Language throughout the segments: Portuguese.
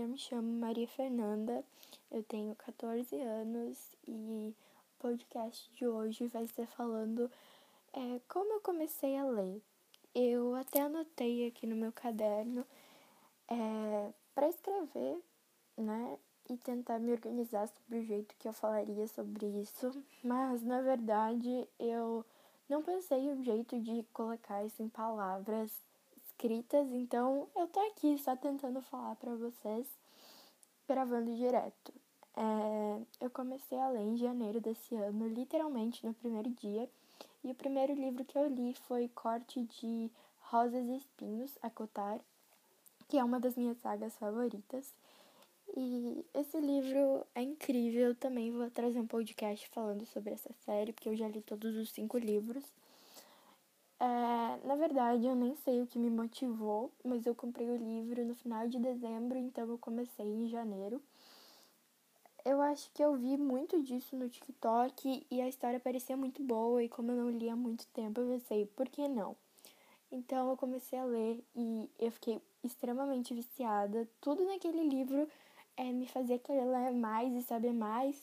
eu me chamo Maria Fernanda, eu tenho 14 anos e o podcast de hoje vai ser falando é, como eu comecei a ler. Eu até anotei aqui no meu caderno é, para escrever, né? E tentar me organizar sobre o jeito que eu falaria sobre isso, mas na verdade eu não pensei o jeito de colocar isso em palavras escritas, então eu tô aqui só tentando falar para vocês, gravando direto. É, eu comecei a ler em janeiro desse ano, literalmente no primeiro dia, e o primeiro livro que eu li foi Corte de Rosas e Espinhos, a Cotar, que é uma das minhas sagas favoritas. E esse livro é incrível, também vou trazer um podcast falando sobre essa série, porque eu já li todos os cinco livros. É, na verdade, eu nem sei o que me motivou, mas eu comprei o livro no final de dezembro, então eu comecei em janeiro. Eu acho que eu vi muito disso no TikTok e a história parecia muito boa, e como eu não li há muito tempo, eu pensei, por que não? Então eu comecei a ler e eu fiquei extremamente viciada. Tudo naquele livro é, me fazia querer ler mais e saber mais.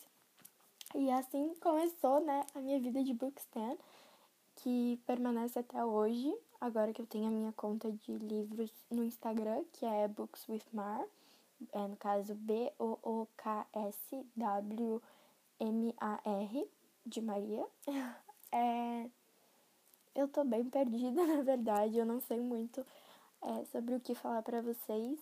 E assim começou né, a minha vida de bookstand que permanece até hoje, agora que eu tenho a minha conta de livros no Instagram, que é Books with Mar, é, no caso B-O-O-K-S-W-M-A-R, de Maria. É, eu tô bem perdida, na verdade, eu não sei muito é, sobre o que falar para vocês,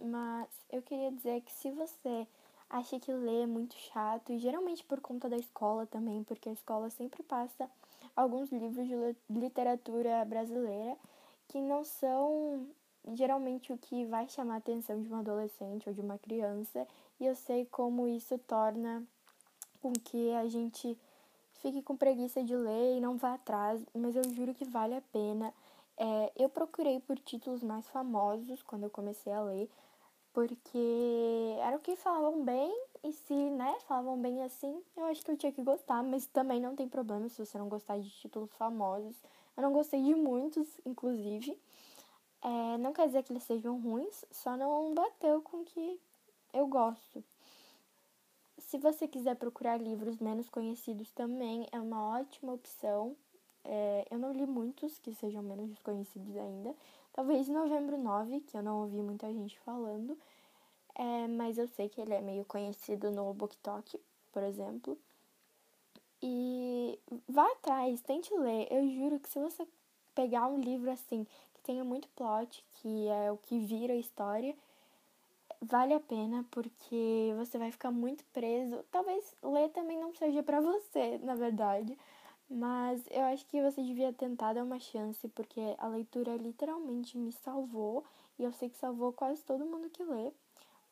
mas eu queria dizer que se você acha que ler é muito chato, e geralmente por conta da escola também, porque a escola sempre passa alguns livros de literatura brasileira que não são geralmente o que vai chamar a atenção de um adolescente ou de uma criança, e eu sei como isso torna com que a gente fique com preguiça de ler e não vá atrás, mas eu juro que vale a pena. É, eu procurei por títulos mais famosos quando eu comecei a ler, porque era o que falavam bem e se, né, falavam bem assim, eu acho que eu tinha que gostar, mas também não tem problema se você não gostar de títulos famosos. Eu não gostei de muitos, inclusive. É, não quer dizer que eles sejam ruins, só não bateu com o que eu gosto. Se você quiser procurar livros menos conhecidos também, é uma ótima opção. É, eu não li muitos que sejam menos desconhecidos ainda. Talvez Novembro 9, que eu não ouvi muita gente falando. É, mas eu sei que ele é meio conhecido no BookTok, por exemplo. E vá atrás, tente ler. Eu juro que se você pegar um livro assim, que tenha muito plot, que é o que vira a história, vale a pena porque você vai ficar muito preso. Talvez ler também não seja para você, na verdade. Mas eu acho que você devia tentar dar uma chance, porque a leitura literalmente me salvou. E eu sei que salvou quase todo mundo que lê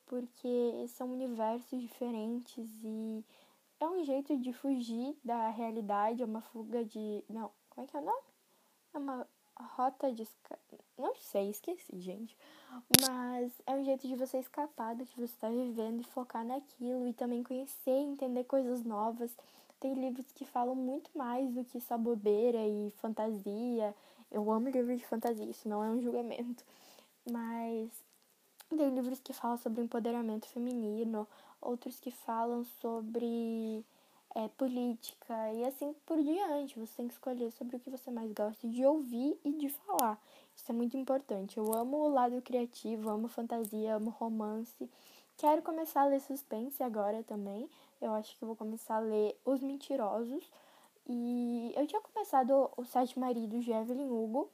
porque são universos diferentes e é um jeito de fugir da realidade, é uma fuga de. Não, como é que é o nome? É uma rota de. Não sei, esqueci, gente. Mas é um jeito de você escapar do que você está vivendo e focar naquilo e também conhecer entender coisas novas. Tem livros que falam muito mais do que só bobeira e fantasia. Eu amo livros de fantasia, isso não é um julgamento. Mas tem livros que falam sobre empoderamento feminino, outros que falam sobre é, política e assim por diante. Você tem que escolher sobre o que você mais gosta de ouvir e de falar. Isso é muito importante. Eu amo o lado criativo, amo fantasia, amo romance. Quero começar a ler suspense agora também. Eu acho que vou começar a ler Os Mentirosos. E eu tinha começado O Sete Maridos de Evelyn Hugo,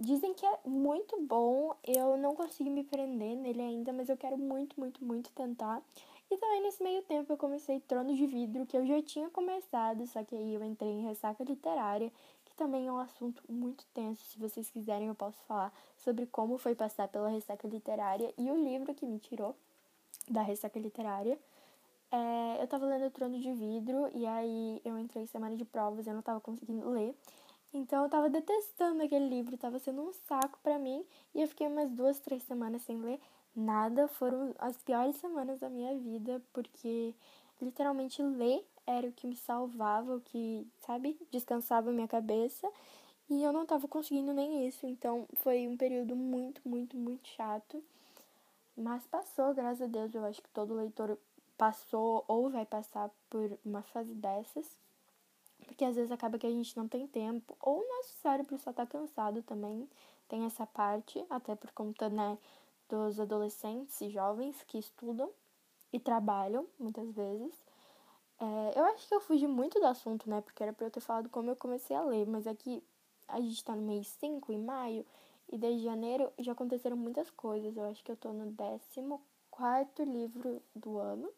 Dizem que é muito bom, eu não consigo me prender nele ainda, mas eu quero muito, muito, muito tentar. E também nesse meio tempo eu comecei Trono de Vidro, que eu já tinha começado, só que aí eu entrei em Ressaca Literária, que também é um assunto muito tenso. Se vocês quiserem, eu posso falar sobre como foi passar pela Ressaca Literária e o livro que me tirou da Ressaca Literária. É, eu tava lendo Trono de Vidro e aí eu entrei em semana de provas e eu não tava conseguindo ler. Então eu tava detestando aquele livro, tava sendo um saco para mim e eu fiquei umas duas, três semanas sem ler nada. Foram as piores semanas da minha vida, porque literalmente ler era o que me salvava, o que, sabe, descansava minha cabeça. E eu não tava conseguindo nem isso, então foi um período muito, muito, muito chato. Mas passou, graças a Deus, eu acho que todo leitor passou ou vai passar por uma fase dessas. Porque às vezes acaba que a gente não tem tempo, ou o nosso cérebro só tá cansado também. Tem essa parte, até por conta, né, dos adolescentes e jovens que estudam e trabalham muitas vezes. É, eu acho que eu fugi muito do assunto, né? Porque era pra eu ter falado como eu comecei a ler, mas aqui é a gente tá no mês 5, em maio, e desde janeiro já aconteceram muitas coisas. Eu acho que eu tô no 14 livro do ano.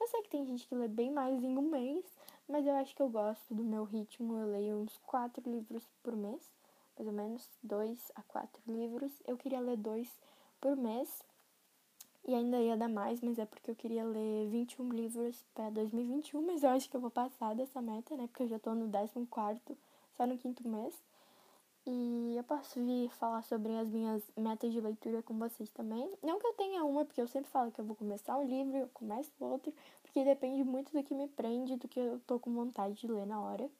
Eu sei que tem gente que lê bem mais em um mês, mas eu acho que eu gosto do meu ritmo. Eu leio uns quatro livros por mês, mais ou menos, dois a quatro livros. Eu queria ler dois por mês e ainda ia dar mais, mas é porque eu queria ler 21 livros para 2021, mas eu acho que eu vou passar dessa meta, né? Porque eu já tô no 14, só no quinto mês. E eu posso vir falar sobre as minhas metas de leitura com vocês também. Não que eu tenha uma, porque eu sempre falo que eu vou começar um livro, eu começo outro, porque depende muito do que me prende, do que eu tô com vontade de ler na hora.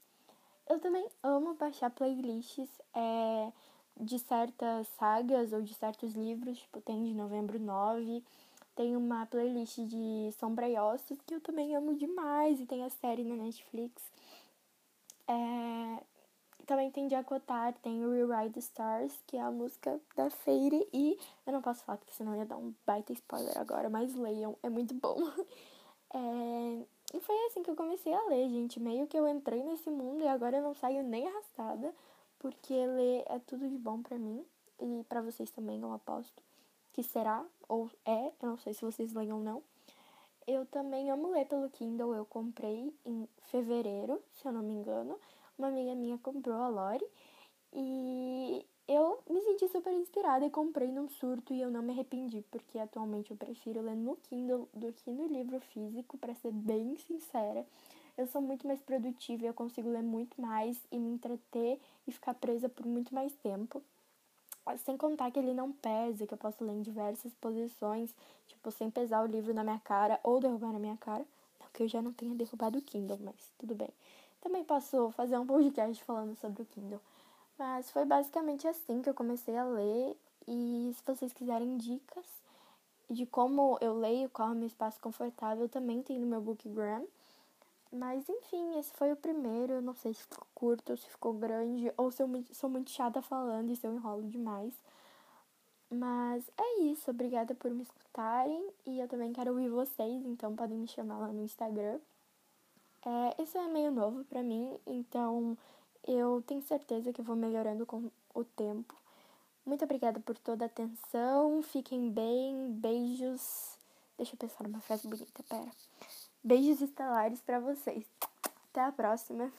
Eu também amo baixar playlists é, de certas sagas ou de certos livros, tipo, tem de novembro 9, tem uma playlist de Sombra e Ossos, que eu também amo demais, e tem a série na Netflix. É, também tem de tem Rewrite the Stars, que é a música da Feire. E eu não posso falar, porque senão ia dar um baita spoiler agora, mas leiam, é muito bom. É... E foi assim que eu comecei a ler, gente. Meio que eu entrei nesse mundo e agora eu não saio nem arrastada, porque ler é tudo de bom para mim e para vocês também, eu aposto que será ou é, eu não sei se vocês leem ou não. Eu também amo ler pelo Kindle, eu comprei em fevereiro, se eu não me engano uma amiga minha comprou a Lore e eu me senti super inspirada e comprei num surto e eu não me arrependi, porque atualmente eu prefiro ler no Kindle do que no livro físico, para ser bem sincera. Eu sou muito mais produtiva, eu consigo ler muito mais e me entreter e ficar presa por muito mais tempo. Sem contar que ele não pesa, que eu posso ler em diversas posições, tipo, sem pesar o livro na minha cara ou derrubar na minha cara. Não que eu já não tenha derrubado o Kindle, mas tudo bem. Também posso fazer um podcast falando sobre o Kindle. Mas foi basicamente assim que eu comecei a ler. E se vocês quiserem dicas de como eu leio, qual é o meu espaço confortável, também tem no meu Bookgram. Mas enfim, esse foi o primeiro. Não sei se ficou curto, se ficou grande, ou se eu sou muito chata falando e se eu enrolo demais. Mas é isso. Obrigada por me escutarem. E eu também quero ouvir vocês, então podem me chamar lá no Instagram. É, isso é meio novo para mim, então eu tenho certeza que vou melhorando com o tempo. Muito obrigada por toda a atenção. Fiquem bem. Beijos. Deixa eu pensar numa frase bonita, pera. Beijos estelares para vocês. Até a próxima.